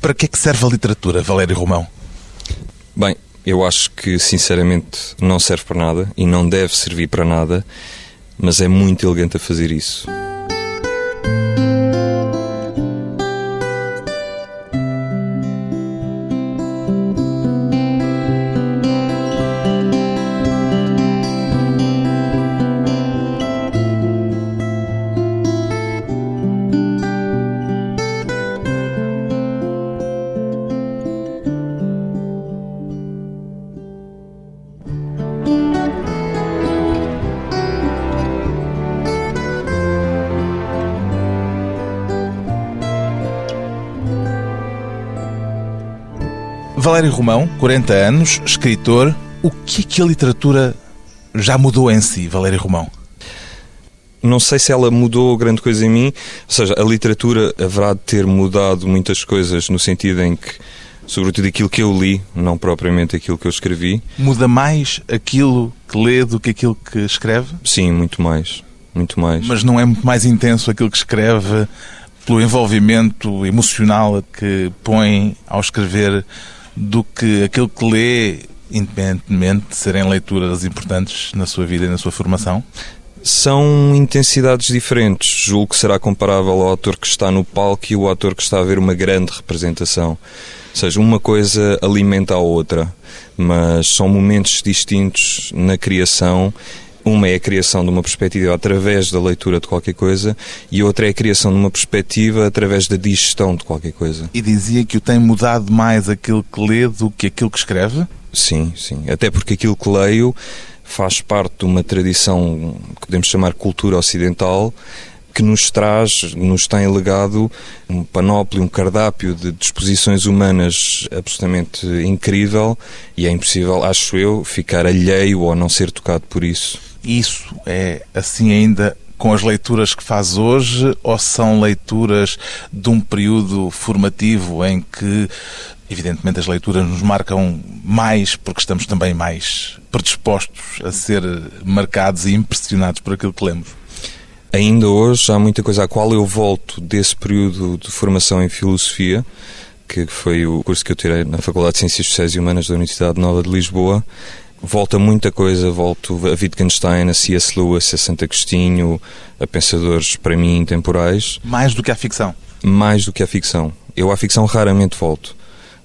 Para que é que serve a literatura, Valério Romão? Bem, eu acho que sinceramente não serve para nada e não deve servir para nada, mas é muito elegante a fazer isso. Valério Romão, 40 anos, escritor. O que é que a literatura já mudou em si, Valério Romão? Não sei se ela mudou grande coisa em mim, ou seja, a literatura haverá de ter mudado muitas coisas no sentido em que, sobretudo aquilo que eu li, não propriamente aquilo que eu escrevi. Muda mais aquilo que lê do que aquilo que escreve? Sim, muito mais. Muito mais. Mas não é muito mais intenso aquilo que escreve pelo envolvimento emocional que põe ao escrever do que aquilo que lê, independentemente de serem leituras importantes na sua vida e na sua formação? São intensidades diferentes. Julgo que será comparável ao ator que está no palco e o ator que está a ver uma grande representação. Ou seja, uma coisa alimenta a outra, mas são momentos distintos na criação uma é a criação de uma perspectiva através da leitura de qualquer coisa e outra é a criação de uma perspectiva através da digestão de qualquer coisa. E dizia que o tem mudado mais aquilo que lê do que aquilo que escreve? Sim, sim. Até porque aquilo que leio faz parte de uma tradição que podemos chamar cultura ocidental que nos traz, nos tem legado um panóplio, um cardápio de disposições humanas absolutamente incrível e é impossível, acho eu, ficar alheio ou não ser tocado por isso. Isso é assim ainda com as leituras que faz hoje ou são leituras de um período formativo em que, evidentemente, as leituras nos marcam mais porque estamos também mais predispostos a ser marcados e impressionados por aquilo que lemos? Ainda hoje há muita coisa à qual eu volto desse período de formação em filosofia, que foi o curso que eu tirei na Faculdade de Ciências Sociais e Humanas da Universidade Nova de Lisboa, volta muita coisa, volto a Wittgenstein, a C.S. Lewis, a Santo Agostinho, a pensadores, para mim, intemporais. Mais do que a ficção? Mais do que a ficção. Eu à ficção raramente volto.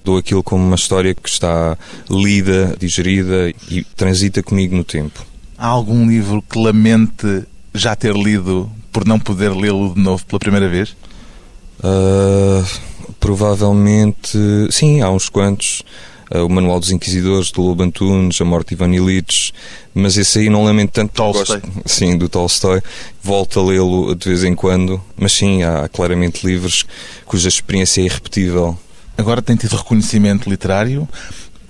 Dou aquilo como uma história que está lida, digerida e transita comigo no tempo. Há algum livro que lamente já ter lido por não poder lê-lo de novo pela primeira vez? Uh, provavelmente, sim, há uns quantos. Uh, o Manual dos Inquisidores, do Lobo Antunes, A Morte de Ivan Illich, mas esse aí não lamento tanto. Tolstói. Gosto, sim, do Tolstói. Volto a lê-lo de vez em quando, mas sim, há claramente livros cuja experiência é irrepetível. Agora tem tido reconhecimento literário.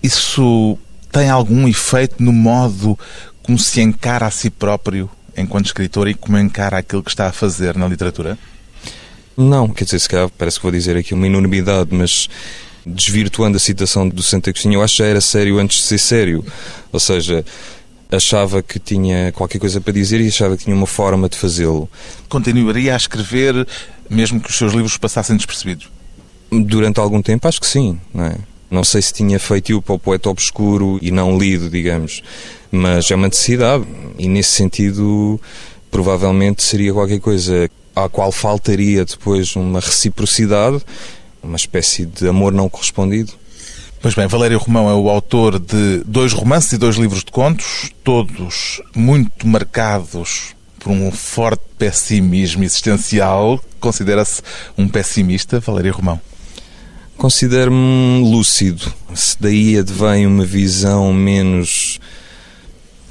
Isso tem algum efeito no modo como se encara a si próprio enquanto escritor e como encara aquilo que está a fazer na literatura? Não, quer dizer, se calhar parece que vou dizer aqui uma enormidade, mas desvirtuando a citação do Santa Agostinho, eu acho que já era sério antes de ser sério. Ou seja, achava que tinha qualquer coisa para dizer e achava que tinha uma forma de fazê-lo. Continuaria a escrever mesmo que os seus livros passassem despercebidos? Durante algum tempo, acho que sim. Não, é? Não sei se tinha feito para o poeta obscuro e não lido, digamos, mas é uma necessidade e nesse sentido provavelmente seria qualquer coisa à qual faltaria depois uma reciprocidade uma espécie de amor não correspondido. Pois bem, Valério Romão é o autor de dois romances e dois livros de contos, todos muito marcados por um forte pessimismo existencial. Considera-se um pessimista, Valério Romão? Considero-me lúcido. Se daí advém uma visão menos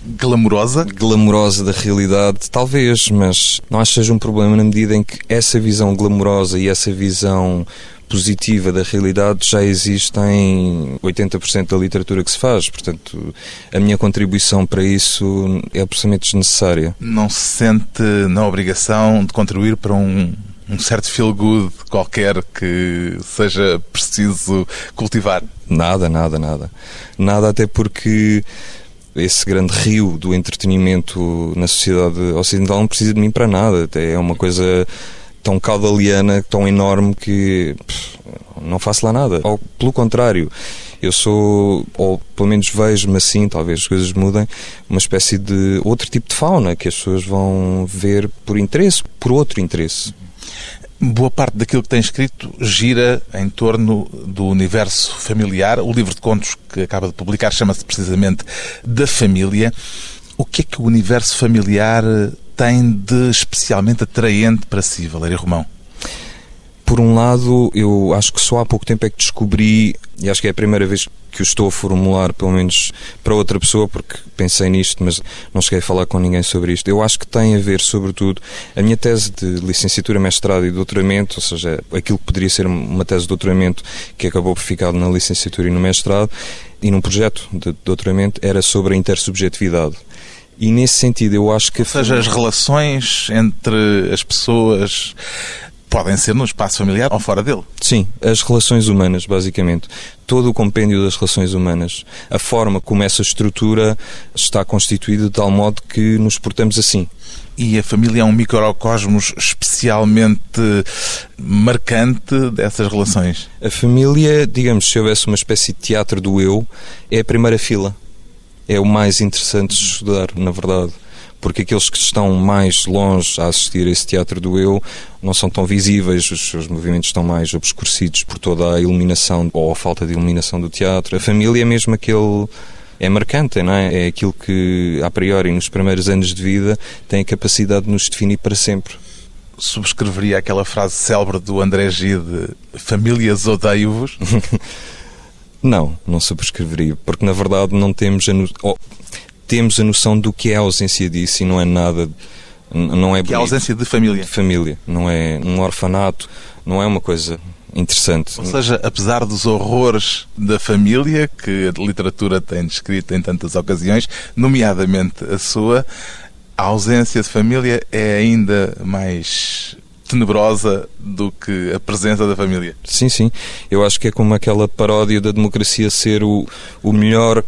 glamourosa? Glamourosa da realidade, talvez, mas não acho que seja um problema na medida em que essa visão glamourosa e essa visão positiva da realidade já existe em 80% da literatura que se faz. Portanto, a minha contribuição para isso é absolutamente desnecessária. Não se sente na obrigação de contribuir para um, um certo feel-good qualquer que seja preciso cultivar? Nada, nada, nada. Nada, até porque esse grande rio do entretenimento na sociedade ocidental não precisa de mim para nada. É uma coisa tão caudaliana, tão enorme que pff, não faço lá nada. Ou, pelo contrário, eu sou, ou pelo menos vejo-me assim, talvez as coisas mudem, uma espécie de outro tipo de fauna que as pessoas vão ver por interesse, por outro interesse. Boa parte daquilo que tem escrito gira em torno do universo familiar. O livro de contos que acaba de publicar chama-se precisamente Da Família. O que é que o universo familiar tem de especialmente atraente para si, Valério Romão? Por um lado, eu acho que só há pouco tempo é que descobri, e acho que é a primeira vez que o estou a formular, pelo menos para outra pessoa, porque pensei nisto, mas não cheguei a falar com ninguém sobre isto. Eu acho que tem a ver, sobretudo, a minha tese de licenciatura, mestrado e doutoramento, ou seja, aquilo que poderia ser uma tese de doutoramento que acabou por ficar na licenciatura e no mestrado, e num projeto de doutoramento, era sobre a intersubjetividade. E nesse sentido, eu acho que. Ou seja, as relações entre as pessoas podem ser no espaço familiar ou fora dele. Sim, as relações humanas, basicamente. Todo o compêndio das relações humanas. A forma como essa estrutura está constituída de tal modo que nos portamos assim. E a família é um microcosmos especialmente marcante dessas relações? A família, digamos, se houvesse uma espécie de teatro do eu, é a primeira fila. É o mais interessante de estudar, na verdade porque aqueles que estão mais longe a assistir a esse teatro do eu não são tão visíveis, os seus movimentos estão mais obscurecidos por toda a iluminação ou a falta de iluminação do teatro. A família é mesmo aquele é marcante, não é? É aquilo que, a priori, nos primeiros anos de vida, tem a capacidade de nos definir para sempre. Subscreveria aquela frase célebre do André Gide: Famílias odeio-vos? não, não subscreveria, porque na verdade não temos a. No temos a noção do que é a ausência disso e não é nada. Não é que é a ausência de família. De família. Não é um orfanato, não é uma coisa interessante. Ou seja, apesar dos horrores da família que a literatura tem descrito em tantas ocasiões, nomeadamente a sua, a ausência de família é ainda mais tenebrosa do que a presença da família. Sim, sim. Eu acho que é como aquela paródia da democracia ser o, o melhor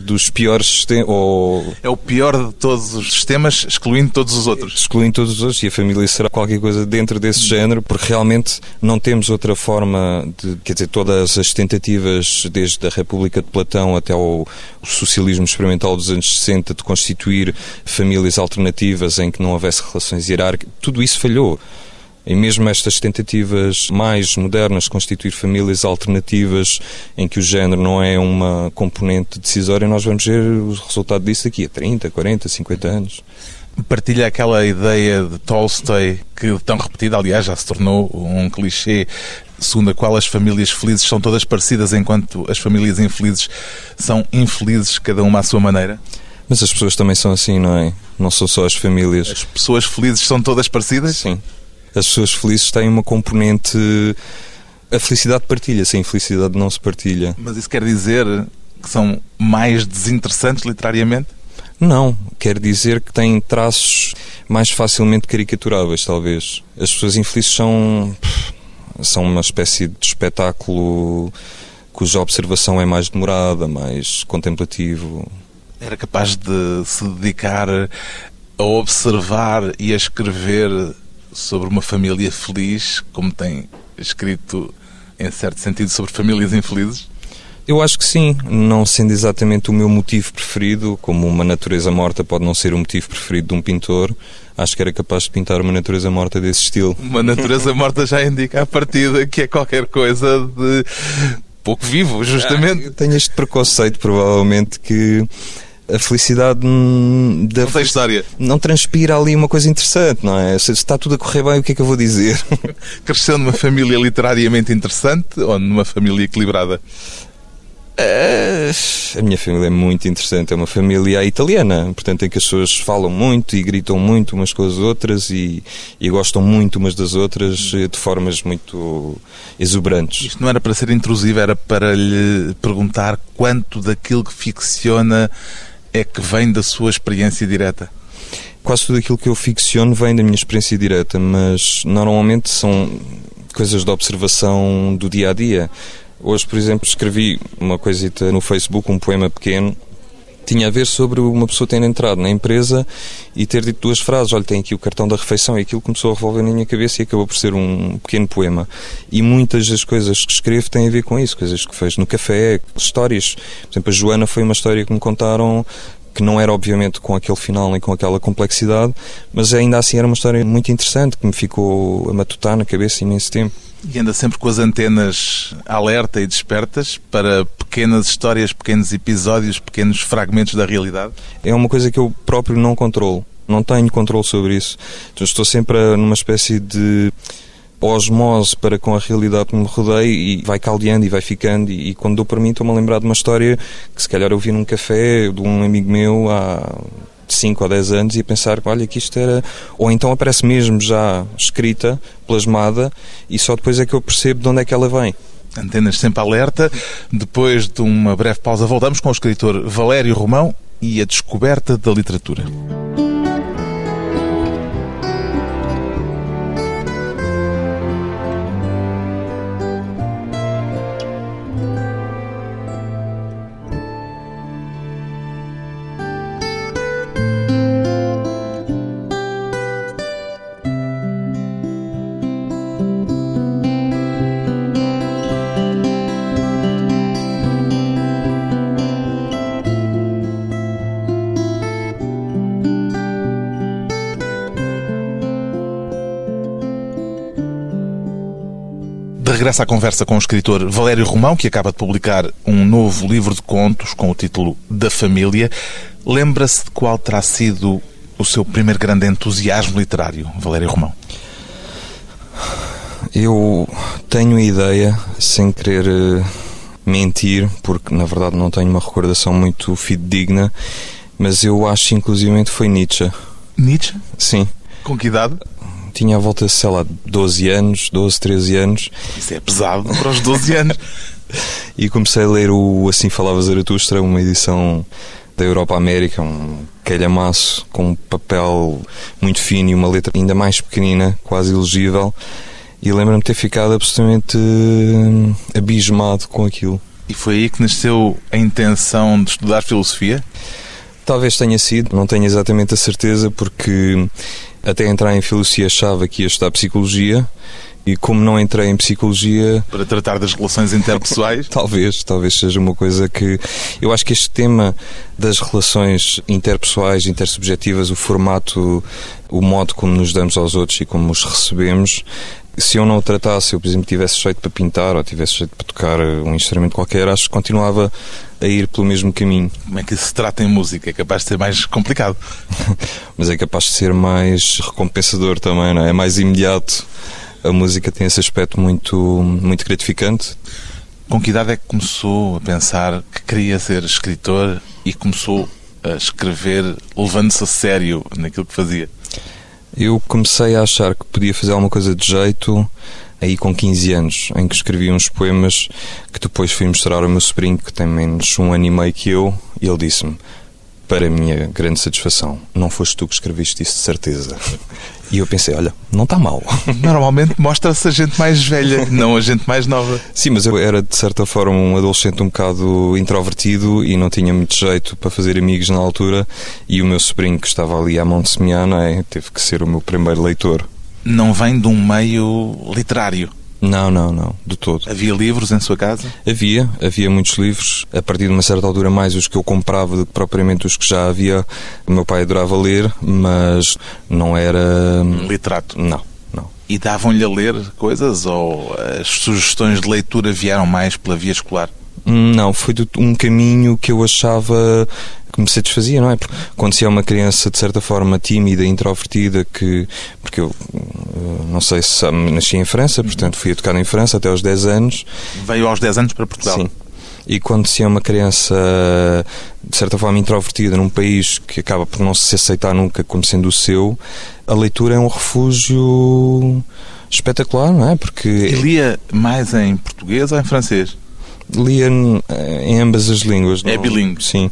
dos piores sistemas. Ou... É o pior de todos os sistemas, excluindo todos os outros. Excluindo todos os outros. E a família será qualquer coisa dentro desse género, porque realmente não temos outra forma de. Quer dizer, todas as tentativas, desde a República de Platão até ao socialismo experimental dos anos 60, de constituir famílias alternativas em que não houvesse relações hierárquicas, tudo isso falhou. E mesmo estas tentativas mais modernas de constituir famílias alternativas em que o género não é uma componente decisória, nós vamos ver o resultado disso daqui a 30, 40, 50 anos. Partilha aquela ideia de Tolstói, que tão repetida, aliás, já se tornou um clichê, segundo a qual as famílias felizes são todas parecidas, enquanto as famílias infelizes são infelizes, cada uma à sua maneira? Mas as pessoas também são assim, não é? Não são só as famílias. As pessoas felizes são todas parecidas? Sim as pessoas felizes têm uma componente. A felicidade partilha-se, a infelicidade não se partilha. Mas isso quer dizer que são mais desinteressantes literariamente? Não, quer dizer que têm traços mais facilmente caricaturáveis, talvez. As pessoas infelizes são. são uma espécie de espetáculo cuja observação é mais demorada, mais contemplativo. Era capaz de se dedicar a observar e a escrever sobre uma família feliz, como tem escrito, em certo sentido, sobre famílias infelizes? Eu acho que sim, não sendo exatamente o meu motivo preferido, como uma natureza morta pode não ser o motivo preferido de um pintor, acho que era capaz de pintar uma natureza morta desse estilo. Uma natureza morta já indica a partida que é qualquer coisa de pouco vivo, justamente. Ah, tenho este preconceito, provavelmente, que a felicidade da não transpira ali uma coisa interessante, não é? Se está tudo a correr bem, o que é que eu vou dizer? Cresceu numa família literariamente interessante ou numa família equilibrada? a minha família é muito interessante, é uma família italiana, portanto, em que as pessoas falam muito e gritam muito umas com as outras e, e gostam muito umas das outras eh, de formas muito exuberantes. Isto não era para ser intrusivo, era para lhe perguntar quanto daquilo que ficciona é que vem da sua experiência direta? Quase tudo aquilo que eu ficciono vem da minha experiência direta, mas normalmente são coisas de observação do dia a dia. Hoje, por exemplo, escrevi uma coisita no Facebook, um poema pequeno, tinha a ver sobre uma pessoa ter entrado na empresa e ter dito duas frases. Olha, tem aqui o cartão da refeição e aquilo começou a revolver na minha cabeça e acabou por ser um pequeno poema. E muitas das coisas que escrevo têm a ver com isso, coisas que fez no café, histórias. Por exemplo, a Joana foi uma história que me contaram que não era obviamente com aquele final nem com aquela complexidade, mas ainda assim era uma história muito interessante que me ficou a matutar na cabeça imenso tempo. E anda sempre com as antenas alerta e despertas para pequenas histórias, pequenos episódios, pequenos fragmentos da realidade? É uma coisa que eu próprio não controlo. Não tenho controle sobre isso. Então, estou sempre numa espécie de osmose para com a realidade que me rodeia e vai caldeando e vai ficando. E, e quando dou para mim, estou-me a lembrar de uma história que se calhar eu vi num café de um amigo meu há 5 ou 10 anos e a pensar, olha, que isto era. Ou então aparece mesmo já escrita, plasmada, e só depois é que eu percebo de onde é que ela vem. Antenas sempre alerta. Depois de uma breve pausa, voltamos com o escritor Valério Romão e a descoberta da literatura. Regressa à conversa com o escritor Valério Romão, que acaba de publicar um novo livro de contos com o título Da Família. Lembra-se de qual terá sido o seu primeiro grande entusiasmo literário, Valério Romão? Eu tenho a ideia, sem querer eh, mentir, porque na verdade não tenho uma recordação muito fidedigna, mas eu acho inclusivamente foi Nietzsche. Nietzsche? Sim. Com que idade? Tinha à volta, sei lá, 12 anos, 12, 13 anos. Isso é pesado para os 12 anos. e comecei a ler o Assim Falava Zaratustra, uma edição da Europa América, um calhamaço com um papel muito fino e uma letra ainda mais pequenina, quase ilegível. E lembro-me de ter ficado absolutamente eh, abismado com aquilo. E foi aí que nasceu a intenção de estudar filosofia? Talvez tenha sido, não tenho exatamente a certeza, porque até entrar em filosofia achava que ia estudar psicologia. E como não entrei em psicologia para tratar das relações interpessoais? Talvez talvez seja uma coisa que eu acho que este tema das relações interpessoais intersubjetivas o formato o modo como nos damos aos outros e como os recebemos se eu não o tratasse, eu, por exemplo, tivesse jeito para pintar ou tivesse jeito para tocar um instrumento qualquer, acho que continuava a ir pelo mesmo caminho. Como é que se trata em música? É capaz de ser mais complicado. Mas é capaz de ser mais recompensador também, não é? É mais imediato. A música tem esse aspecto muito, muito gratificante. Com que idade é que começou a pensar que queria ser escritor e começou a escrever levando-se a sério naquilo que fazia? Eu comecei a achar que podia fazer alguma coisa de jeito aí com 15 anos, em que escrevi uns poemas que depois fui mostrar ao meu sobrinho, que tem menos um ano e meio que eu, e ele disse-me: para a minha grande satisfação, não foste tu que escreviste isso de certeza. E eu pensei, olha, não está mal. Normalmente mostra-se a gente mais velha, não a gente mais nova. Sim, mas eu era de certa forma um adolescente um bocado introvertido e não tinha muito jeito para fazer amigos na altura. E o meu sobrinho, que estava ali à mão de semear, é? teve que ser o meu primeiro leitor. Não vem de um meio literário. Não, não, não, de todo. Havia livros em sua casa? Havia, havia muitos livros. A partir de uma certa altura, mais os que eu comprava do que propriamente os que já havia. O meu pai adorava ler, mas não era. Um literato? Não, não. E davam-lhe a ler coisas ou as sugestões de leitura vieram mais pela via escolar? Não, foi um caminho que eu achava que me satisfazia, não é? Porque quando se é uma criança de certa forma tímida, introvertida, que porque eu eh, não sei se nasci em França, portanto fui educado em França até aos 10 anos. Veio aos 10 anos para Portugal. Sim. E quando se é uma criança de certa forma introvertida num país que acaba por não se aceitar nunca como sendo o seu, a leitura é um refúgio espetacular, não é? Porque e lia mais em português ou em francês? Lia em ambas as línguas. É bilingue? Sim.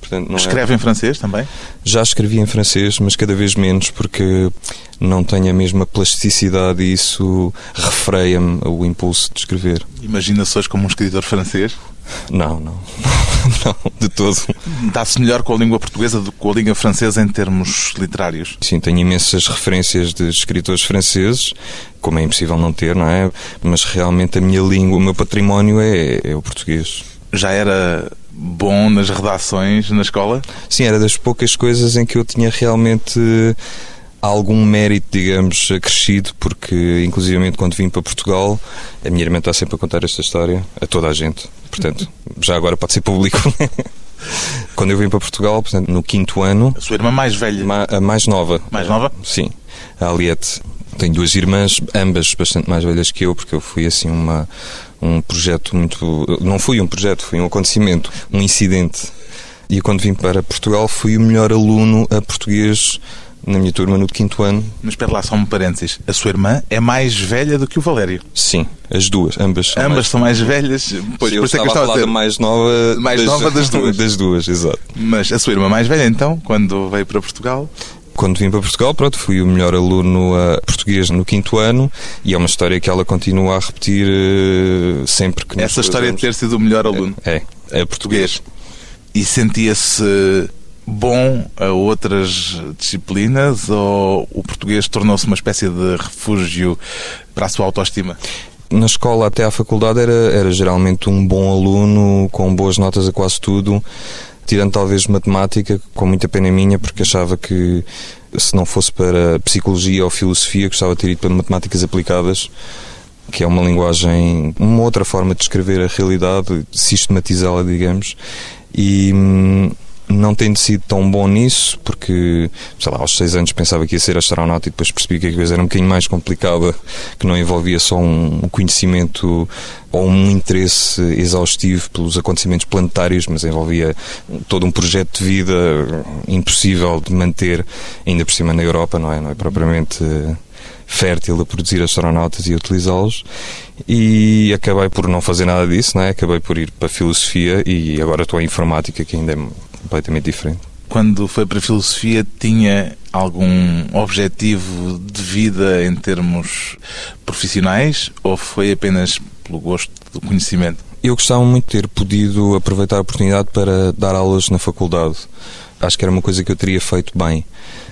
Portanto, Escreve é... em francês também? Já escrevi em francês, mas cada vez menos porque não tenho a mesma plasticidade e isso refreia-me o impulso de escrever. Imagina-se hoje como um escritor francês? Não, não. não, de todo. Dá-se melhor com a língua portuguesa do que com a língua francesa em termos literários? Sim, tenho imensas referências de escritores franceses, como é impossível não ter, não é? Mas realmente a minha língua, o meu património é, é o português. Já era bom nas redações na escola? Sim, era das poucas coisas em que eu tinha realmente algum mérito, digamos, acrescido, porque inclusivamente quando vim para Portugal, a minha irmã está sempre a contar esta história a toda a gente. Portanto, já agora pode ser público. quando eu vim para Portugal, portanto, no quinto ano. A sua irmã mais velha? A mais nova. Mais nova? Sim. A Aliette. Tenho duas irmãs, ambas bastante mais velhas que eu, porque eu fui assim uma, um projeto muito. Não fui um projeto, foi um acontecimento, um incidente. E quando vim para Portugal fui o melhor aluno a português na minha turma no quinto ano. Mas espera lá, só um parênteses. A sua irmã é mais velha do que o Valério? Sim, as duas, ambas são Ambas mais... são mais velhas? Pois, eu por estava, é que eu estava a falar mais nova, mais das, nova das duas. das duas, exato. Mas a sua irmã mais velha, então, quando veio para Portugal? quando vim para Portugal, pronto, fui o melhor aluno uh, português no quinto ano e é uma história que ela continua a repetir uh, sempre que Essa história de ter sido o melhor aluno? É, é, é português. E sentia-se bom a outras disciplinas ou o português tornou-se uma espécie de refúgio para a sua autoestima? Na escola até à faculdade era, era geralmente um bom aluno, com boas notas a quase tudo, tirando talvez matemática, com muita pena minha, porque achava que se não fosse para psicologia ou filosofia, gostava de ter ido para matemáticas aplicadas, que é uma linguagem, uma outra forma de descrever a realidade, sistematizá-la, digamos. E hum, não tendo sido tão bom nisso, porque, sei lá, aos seis anos pensava que ia ser astronauta e depois percebi que a coisa era um bocadinho mais complicada, que não envolvia só um conhecimento ou um interesse exaustivo pelos acontecimentos planetários, mas envolvia todo um projeto de vida impossível de manter, ainda por cima na Europa, não é? Não é propriamente fértil a produzir astronautas e utilizá-los e acabei por não fazer nada disso, não é? acabei por ir para a filosofia e agora estou em informática que ainda é completamente diferente. Quando foi para a filosofia, tinha algum objetivo de vida em termos profissionais ou foi apenas pelo gosto do conhecimento? Eu gostava muito de ter podido aproveitar a oportunidade para dar aulas na faculdade. Acho que era uma coisa que eu teria feito bem,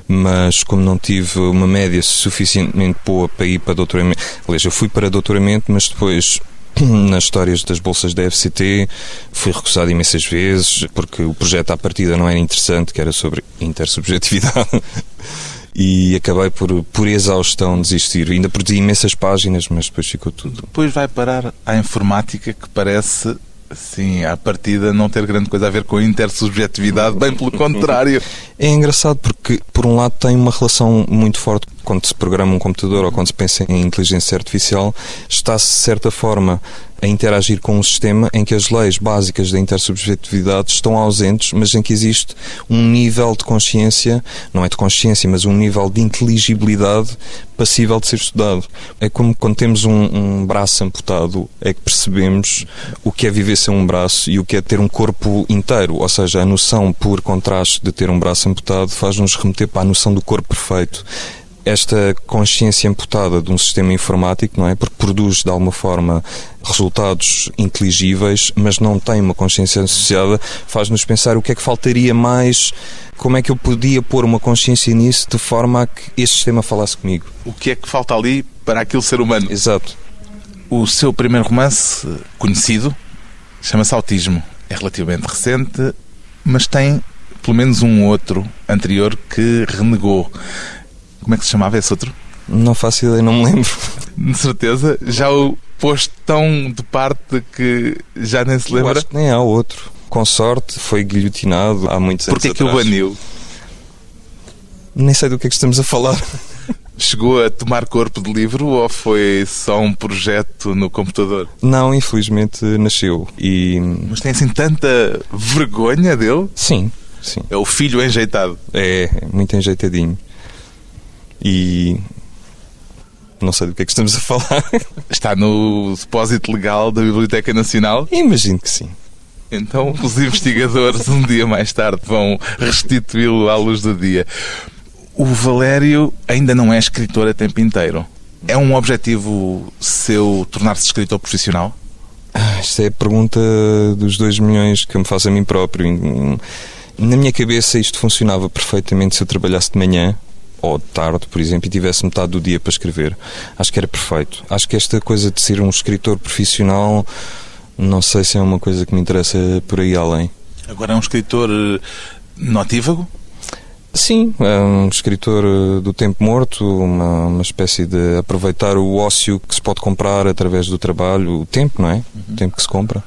mas como não tive uma média suficientemente boa para ir para doutoramento, aliás, eu fui para doutoramento, mas depois nas histórias das bolsas da FCT, fui recusado imensas vezes porque o projeto à partida não era interessante, que era sobre intersubjetividade. e acabei por, por exaustão desistir. Ainda perdi imensas páginas, mas depois ficou tudo. Depois vai parar à informática que parece Sim, à partida não ter grande coisa a ver com a intersubjetividade, bem pelo contrário. É engraçado porque, por um lado, tem uma relação muito forte quando se programa um computador ou quando se pensa em inteligência artificial, está-se, de certa forma, a interagir com um sistema em que as leis básicas da intersubjetividade estão ausentes, mas em que existe um nível de consciência, não é de consciência, mas um nível de inteligibilidade passível de ser estudado. É como quando temos um, um braço amputado, é que percebemos o que é viver sem um braço e o que é ter um corpo inteiro, ou seja, a noção por contraste de ter um braço amputado faz-nos remeter para a noção do corpo perfeito esta consciência amputada de um sistema informático, não é? Porque produz de alguma forma resultados inteligíveis, mas não tem uma consciência associada, faz-nos pensar o que é que faltaria mais, como é que eu podia pôr uma consciência nisso de forma a que este sistema falasse comigo. O que é que falta ali para aquele ser humano? Exato. O seu primeiro romance conhecido chama-se Autismo. É relativamente recente, mas tem pelo menos um outro anterior que renegou. Como é que se chamava esse outro? Não faço ideia, não me lembro. De certeza? Já o pôs tão de parte que já nem se lembra? Eu acho que nem há outro. Com sorte, foi guilhotinado há muitos anos Porquê que o baniu? Nem sei do que é que estamos a falar. Chegou a tomar corpo de livro ou foi só um projeto no computador? Não, infelizmente nasceu. E... Mas tem assim tanta vergonha dele? Sim, sim. É o filho enjeitado. É, muito enjeitadinho e não sei do que é que estamos a falar. Está no depósito legal da Biblioteca Nacional? Imagino que sim. Então os investigadores um dia mais tarde vão restituí-lo à luz do dia. O Valério ainda não é escritor a tempo inteiro. É um objetivo seu tornar-se escritor profissional? Esta é a pergunta dos 2 milhões que eu me faço a mim próprio. Na minha cabeça isto funcionava perfeitamente se eu trabalhasse de manhã ou de tarde, por exemplo, e tivesse metade do dia para escrever. Acho que era perfeito. Acho que esta coisa de ser um escritor profissional, não sei se é uma coisa que me interessa por aí além. Agora é um escritor eh, notívago? Sim, é um escritor eh, do tempo morto, uma, uma espécie de aproveitar o ócio que se pode comprar através do trabalho, o tempo, não é? Uhum. O tempo que se compra.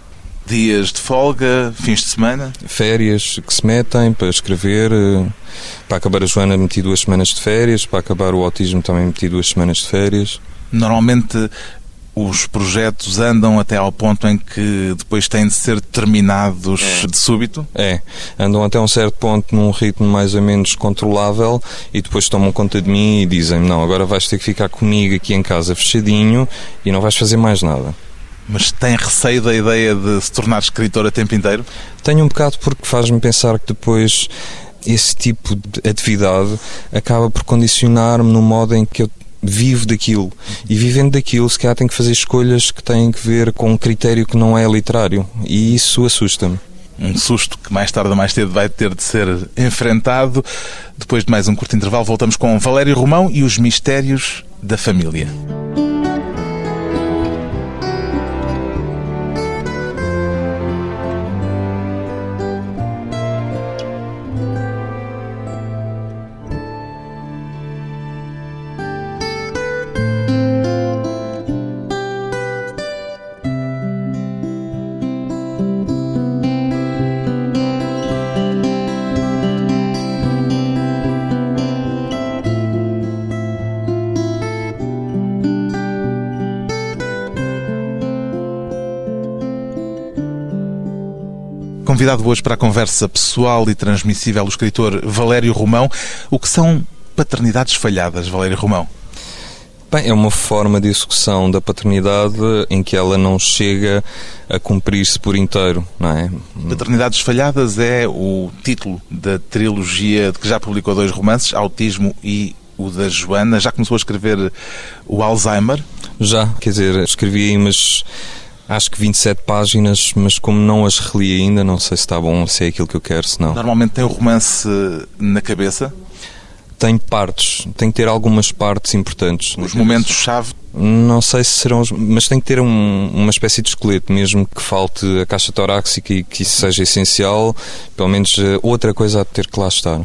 Dias de folga, fins de semana? Férias que se metem para escrever. Eh, para acabar a Joana meti duas semanas de férias, para acabar o autismo também meti duas semanas de férias. Normalmente os projetos andam até ao ponto em que depois têm de ser terminados é. de súbito? É, andam até um certo ponto num ritmo mais ou menos controlável e depois tomam conta de mim e dizem não, agora vais ter que ficar comigo aqui em casa fechadinho e não vais fazer mais nada. Mas tem receio da ideia de se tornar escritor a tempo inteiro? Tenho um bocado porque faz-me pensar que depois esse tipo de atividade acaba por condicionar-me no modo em que eu vivo daquilo. E vivendo daquilo, se calhar tem que fazer escolhas que têm que ver com um critério que não é literário. E isso assusta-me. Um susto que mais tarde ou mais cedo vai ter de ser enfrentado. Depois de mais um curto intervalo, voltamos com Valério Romão e os mistérios da família. Convidado hoje para a conversa pessoal e transmissível o escritor Valério Romão. O que são paternidades falhadas, Valério Romão? Bem, é uma forma de execução da paternidade em que ela não chega a cumprir-se por inteiro, não é? Paternidades Falhadas é o título da trilogia de que já publicou dois romances, Autismo e o da Joana. Já começou a escrever o Alzheimer? Já, quer dizer, escrevi aí, mas acho que 27 páginas, mas como não as reli ainda, não sei se está bom, se é aquilo que eu quero, se não. Normalmente tem o romance na cabeça? Tem partes, tem que ter algumas partes importantes. Os momentos-chave? Não sei se serão, mas tem que ter um, uma espécie de esqueleto, mesmo que falte a caixa torácica e que isso seja essencial, pelo menos eh, outra coisa há de ter que lá estar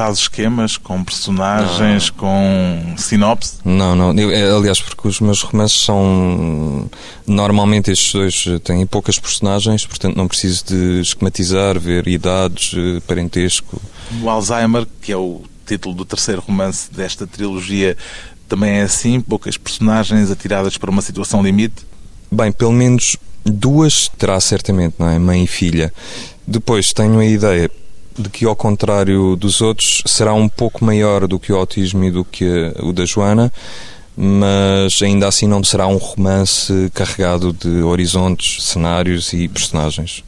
faz esquemas com personagens, não. com sinopse? Não, não. Eu, é, aliás, porque os meus romances são. Normalmente estes dois têm poucas personagens, portanto não preciso de esquematizar, ver idades, eh, parentesco. O Alzheimer, que é o título do terceiro romance desta trilogia, também é assim? Poucas personagens atiradas para uma situação limite? Bem, pelo menos duas terá certamente, não é? Mãe e filha. Depois tenho a ideia, de que, ao contrário dos outros, será um pouco maior do que o autismo e do que o da Joana, mas ainda assim não será um romance carregado de horizontes, cenários e personagens.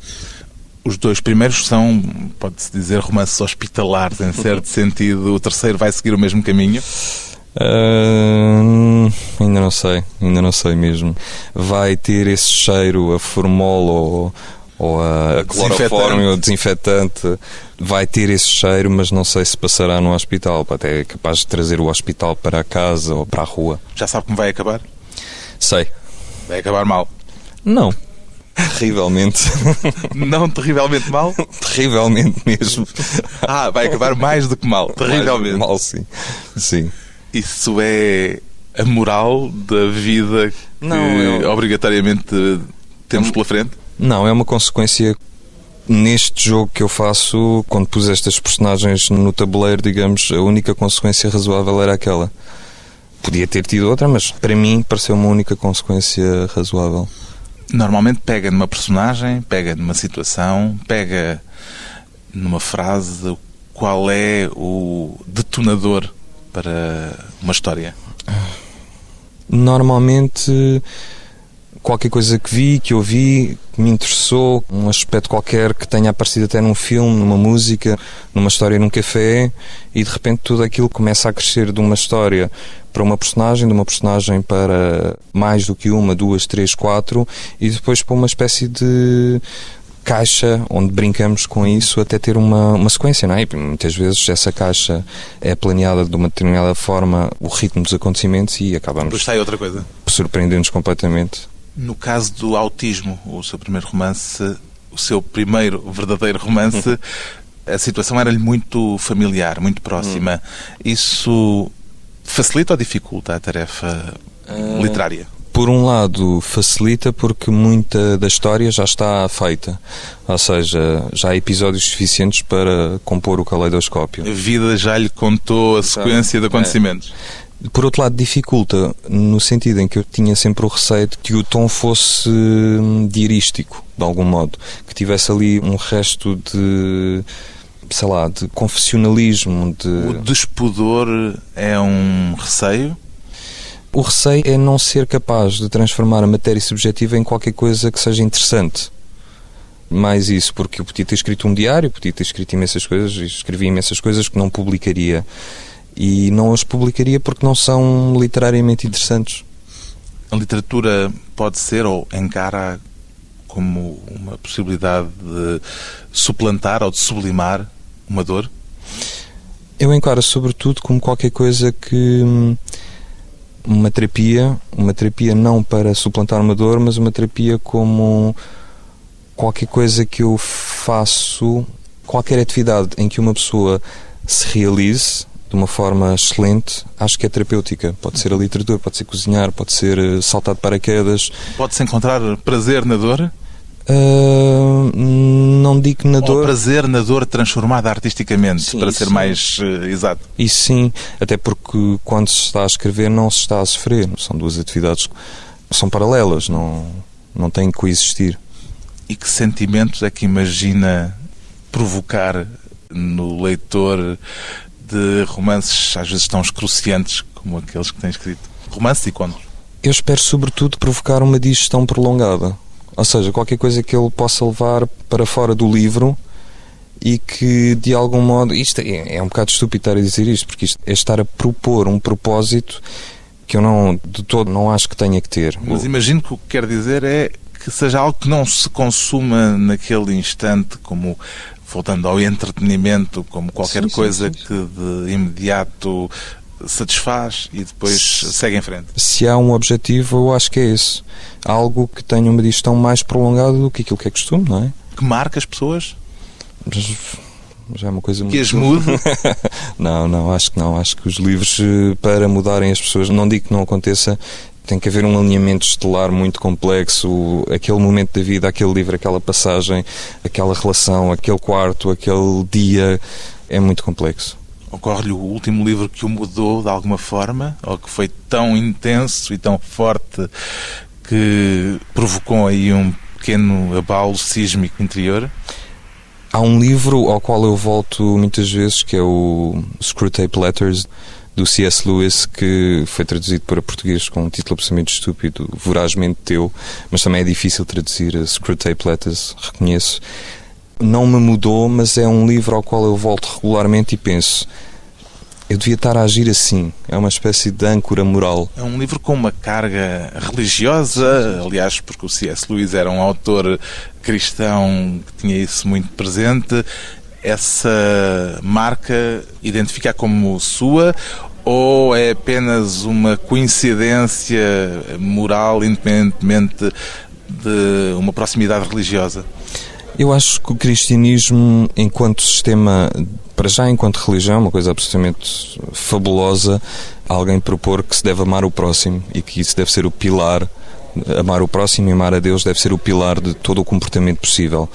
Os dois primeiros são, pode-se dizer, romances hospitalares, em certo sentido. O terceiro vai seguir o mesmo caminho? Uh, ainda não sei, ainda não sei mesmo. Vai ter esse cheiro a formol ou, ou a, cloroforme ou desinfetante vai ter esse cheiro, mas não sei se passará no hospital. Até é capaz de trazer o hospital para a casa ou para a rua. Já sabe como vai acabar? Sei. Vai acabar mal? Não. Terrivelmente. Não terrivelmente mal? terrivelmente mesmo. Ah, vai acabar mais do que mal. Terrivelmente. mal, sim. Sim. Isso é a moral da vida que não, eu... obrigatoriamente temos pela frente? Não, é uma consequência neste jogo que eu faço, quando pus estas personagens no tabuleiro, digamos, a única consequência razoável era aquela. Podia ter tido outra, mas para mim pareceu uma única consequência razoável. Normalmente pega numa personagem, pega numa situação, pega numa frase. Qual é o detonador para uma história? Normalmente qualquer coisa que vi, que ouvi, que me interessou, um aspecto qualquer que tenha aparecido até num filme, numa música, numa história num café, e de repente tudo aquilo começa a crescer de uma história para uma personagem, de uma personagem para mais do que uma, duas, três, quatro, e depois para uma espécie de caixa onde brincamos com isso até ter uma, uma sequência, não é? E muitas vezes essa caixa é planeada de uma determinada forma, o ritmo dos acontecimentos e acabamos. Depois sai outra coisa. Surpreendendo-nos completamente. No caso do autismo, o seu primeiro romance, o seu primeiro verdadeiro romance, a situação era-lhe muito familiar, muito próxima. Hum. Isso facilita ou dificulta a tarefa uh... literária? por um lado, facilita porque muita da história já está feita. Ou seja, já há episódios suficientes para compor o caleidoscópio. A vida já lhe contou a sequência de acontecimentos. É. Por outro lado, dificulta, no sentido em que eu tinha sempre o receio de que o tom fosse hum, diarístico, de algum modo. Que tivesse ali um resto de sei lá, de confessionalismo. De... O despudor é um receio? O receio é não ser capaz de transformar a matéria subjetiva em qualquer coisa que seja interessante. Mais isso, porque eu podia ter escrito um diário, podia ter escrito imensas coisas, escrevi imensas coisas que não publicaria. E não as publicaria porque não são literariamente interessantes. A literatura pode ser ou encara como uma possibilidade de suplantar ou de sublimar uma dor? Eu encaro sobretudo como qualquer coisa que hum, uma terapia, uma terapia não para suplantar uma dor, mas uma terapia como qualquer coisa que eu faço, qualquer atividade em que uma pessoa se realize de uma forma excelente, acho que é terapêutica. Pode ser a literatura, pode ser cozinhar, pode ser eh, saltar de paraquedas. Pode-se encontrar prazer na dor? Uh, não digo na dor. Ou prazer na dor transformada artisticamente, sim, para ser sim. mais uh, exato. Isso sim, até porque quando se está a escrever não se está a sofrer. São duas atividades que são paralelas, não, não têm que coexistir. E que sentimentos é que imagina provocar no leitor de romances às vezes tão excruciantes como aqueles que tem escrito? Romances e contos. Eu espero, sobretudo, provocar uma digestão prolongada ou seja, qualquer coisa que ele possa levar para fora do livro e que de algum modo. Isto é, é um bocado estúpido estar a dizer isto, porque isto é estar a propor um propósito que eu não, de todo, não acho que tenha que ter. Mas imagino que o que quer dizer é que seja algo que não se consuma naquele instante, como voltando ao entretenimento, como qualquer sim, coisa sim, sim. que de imediato satisfaz e depois segue em frente. Se há um objetivo, eu acho que é esse. Algo que tenha uma digestão mais prolongada do que aquilo que é costume, não é? Que marca as pessoas? Já é uma coisa que as mude? não, não, acho que não. Acho que os livros, eh, para mudarem as pessoas, não digo que não aconteça, tem que haver um alinhamento estelar muito complexo, aquele momento da vida, aquele livro, aquela passagem, aquela relação, aquele quarto, aquele dia, é muito complexo. Ocorre-lhe o último livro que o mudou de alguma forma, ou que foi tão intenso e tão forte que provocou aí um pequeno abalo sísmico interior? Há um livro ao qual eu volto muitas vezes, que é o Screwtape Letters, do C.S. Lewis, que foi traduzido para português com um título absolutamente estúpido, Vorazmente Teu, mas também é difícil traduzir a Screwtape Letters, reconheço não me mudou, mas é um livro ao qual eu volto regularmente e penso. Eu devia estar a agir assim. É uma espécie de âncora moral. É um livro com uma carga religiosa, aliás, porque o C.S. Lewis era um autor cristão que tinha isso muito presente. Essa marca identifica como sua ou é apenas uma coincidência moral, independentemente de uma proximidade religiosa? Eu acho que o cristianismo, enquanto sistema, para já enquanto religião, é uma coisa absolutamente fabulosa, alguém propor que se deve amar o próximo e que isso deve ser o pilar amar o próximo e amar a Deus deve ser o pilar de todo o comportamento possível.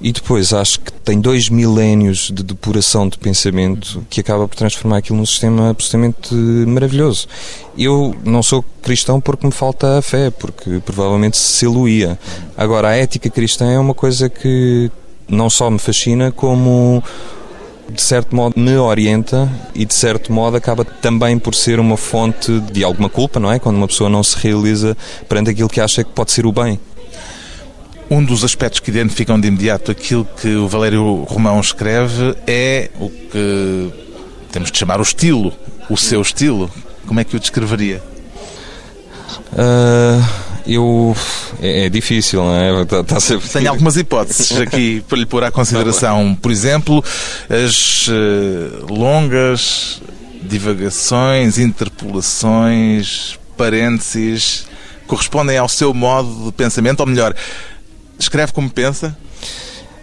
E depois acho que tem dois milénios de depuração de pensamento que acaba por transformar aquilo num sistema absolutamente maravilhoso. Eu não sou cristão porque me falta a fé, porque provavelmente se eluía. Agora, a ética cristã é uma coisa que não só me fascina, como de certo modo me orienta e de certo modo acaba também por ser uma fonte de alguma culpa, não é? Quando uma pessoa não se realiza perante aquilo que acha que pode ser o bem. Um dos aspectos que identificam de imediato aquilo que o Valério Romão escreve é o que temos de chamar o estilo, o seu estilo. Como é que o descreveria? Uh, eu é, é, difícil, não é? Tá, tá sempre... Tenho algumas hipóteses aqui para lhe pôr à consideração. Por exemplo, as uh, longas divagações, interpolações, parênteses correspondem ao seu modo de pensamento, ou melhor, escreve como pensa?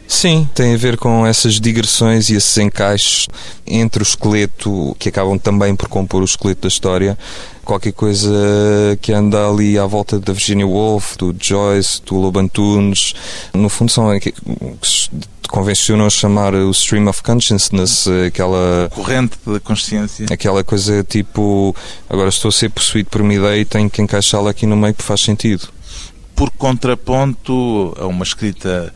Sim, tem a ver com essas digressões e esses encaixes entre o esqueleto, que acabam também por compor o esqueleto da história, qualquer coisa que anda ali à volta da Virginia Woolf, do Joyce, do Loban Tunes, no fundo são convencionam chamar o stream of consciousness, aquela corrente da consciência, aquela coisa tipo agora estou a ser possuído por uma ideia e tenho que encaixá-la aqui no meio que faz sentido. Por contraponto a uma escrita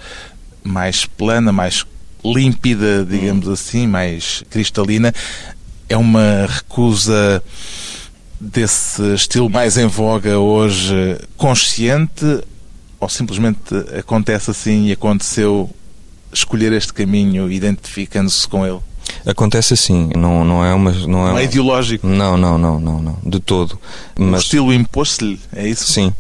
mais plana, mais límpida, digamos assim, mais cristalina, é uma recusa desse estilo mais em voga hoje consciente ou simplesmente acontece assim e aconteceu escolher este caminho identificando-se com ele? Acontece assim, não, não é uma. Não é, não é ideológico? Não, não, não, não, não, de todo. Mas... O estilo impôs-lhe, é isso? Sim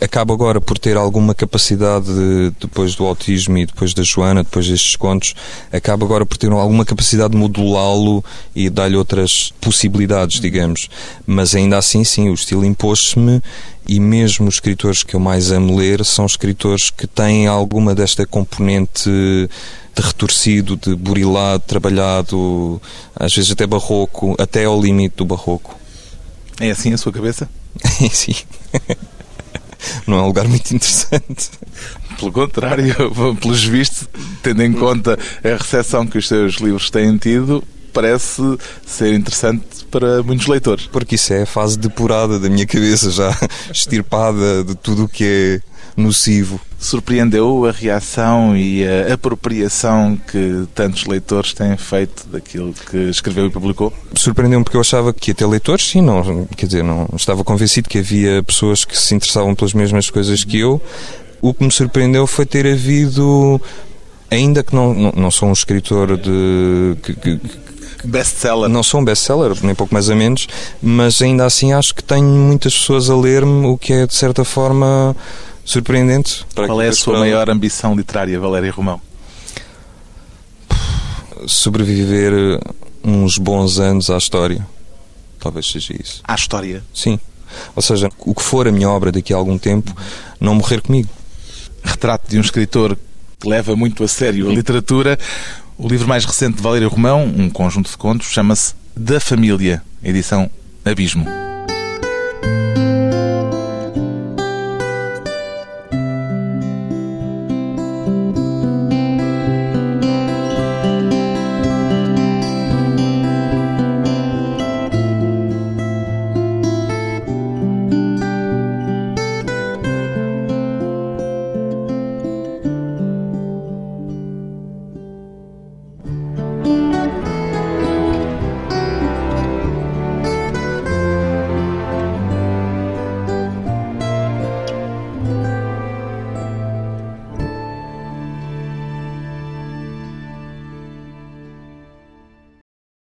acabo agora por ter alguma capacidade, de, depois do autismo e depois da Joana, depois destes contos, acabo agora por ter alguma capacidade de modulá-lo e dar-lhe outras possibilidades, digamos. Mas ainda assim, sim, o estilo impôs-me e mesmo os escritores que eu mais amo ler são escritores que têm alguma desta componente de retorcido, de burilado, trabalhado, às vezes até barroco, até ao limite do barroco. É assim a sua cabeça? sim. Não é um lugar muito interessante. Pelo contrário, pelos vistos, tendo em conta a recepção que os seus livros têm tido, parece ser interessante para muitos leitores. Porque isso é a fase depurada da minha cabeça, já estirpada de tudo o que é nocivo. Surpreendeu a reação e a apropriação que tantos leitores têm feito daquilo que escreveu e publicou? Surpreendeu-me porque eu achava que ia ter leitores, sim, não, quer dizer, não estava convencido que havia pessoas que se interessavam pelas mesmas coisas que eu. O que me surpreendeu foi ter havido ainda que não, não, não sou um escritor de que, que, best-seller. Não sou um best-seller, nem pouco mais ou menos, mas ainda assim acho que tenho muitas pessoas a ler-me, o que é de certa forma surpreendente. Qual é a sua maior ambição literária, Valéria Romão? Sobreviver uns bons anos à história. Talvez seja isso. À história? Sim. Ou seja, o que for a minha obra daqui a algum tempo, não morrer comigo. Retrato de um escritor que leva muito a sério a literatura. O livro mais recente de Valéria Romão, um conjunto de contos, chama-se Da Família, edição Abismo.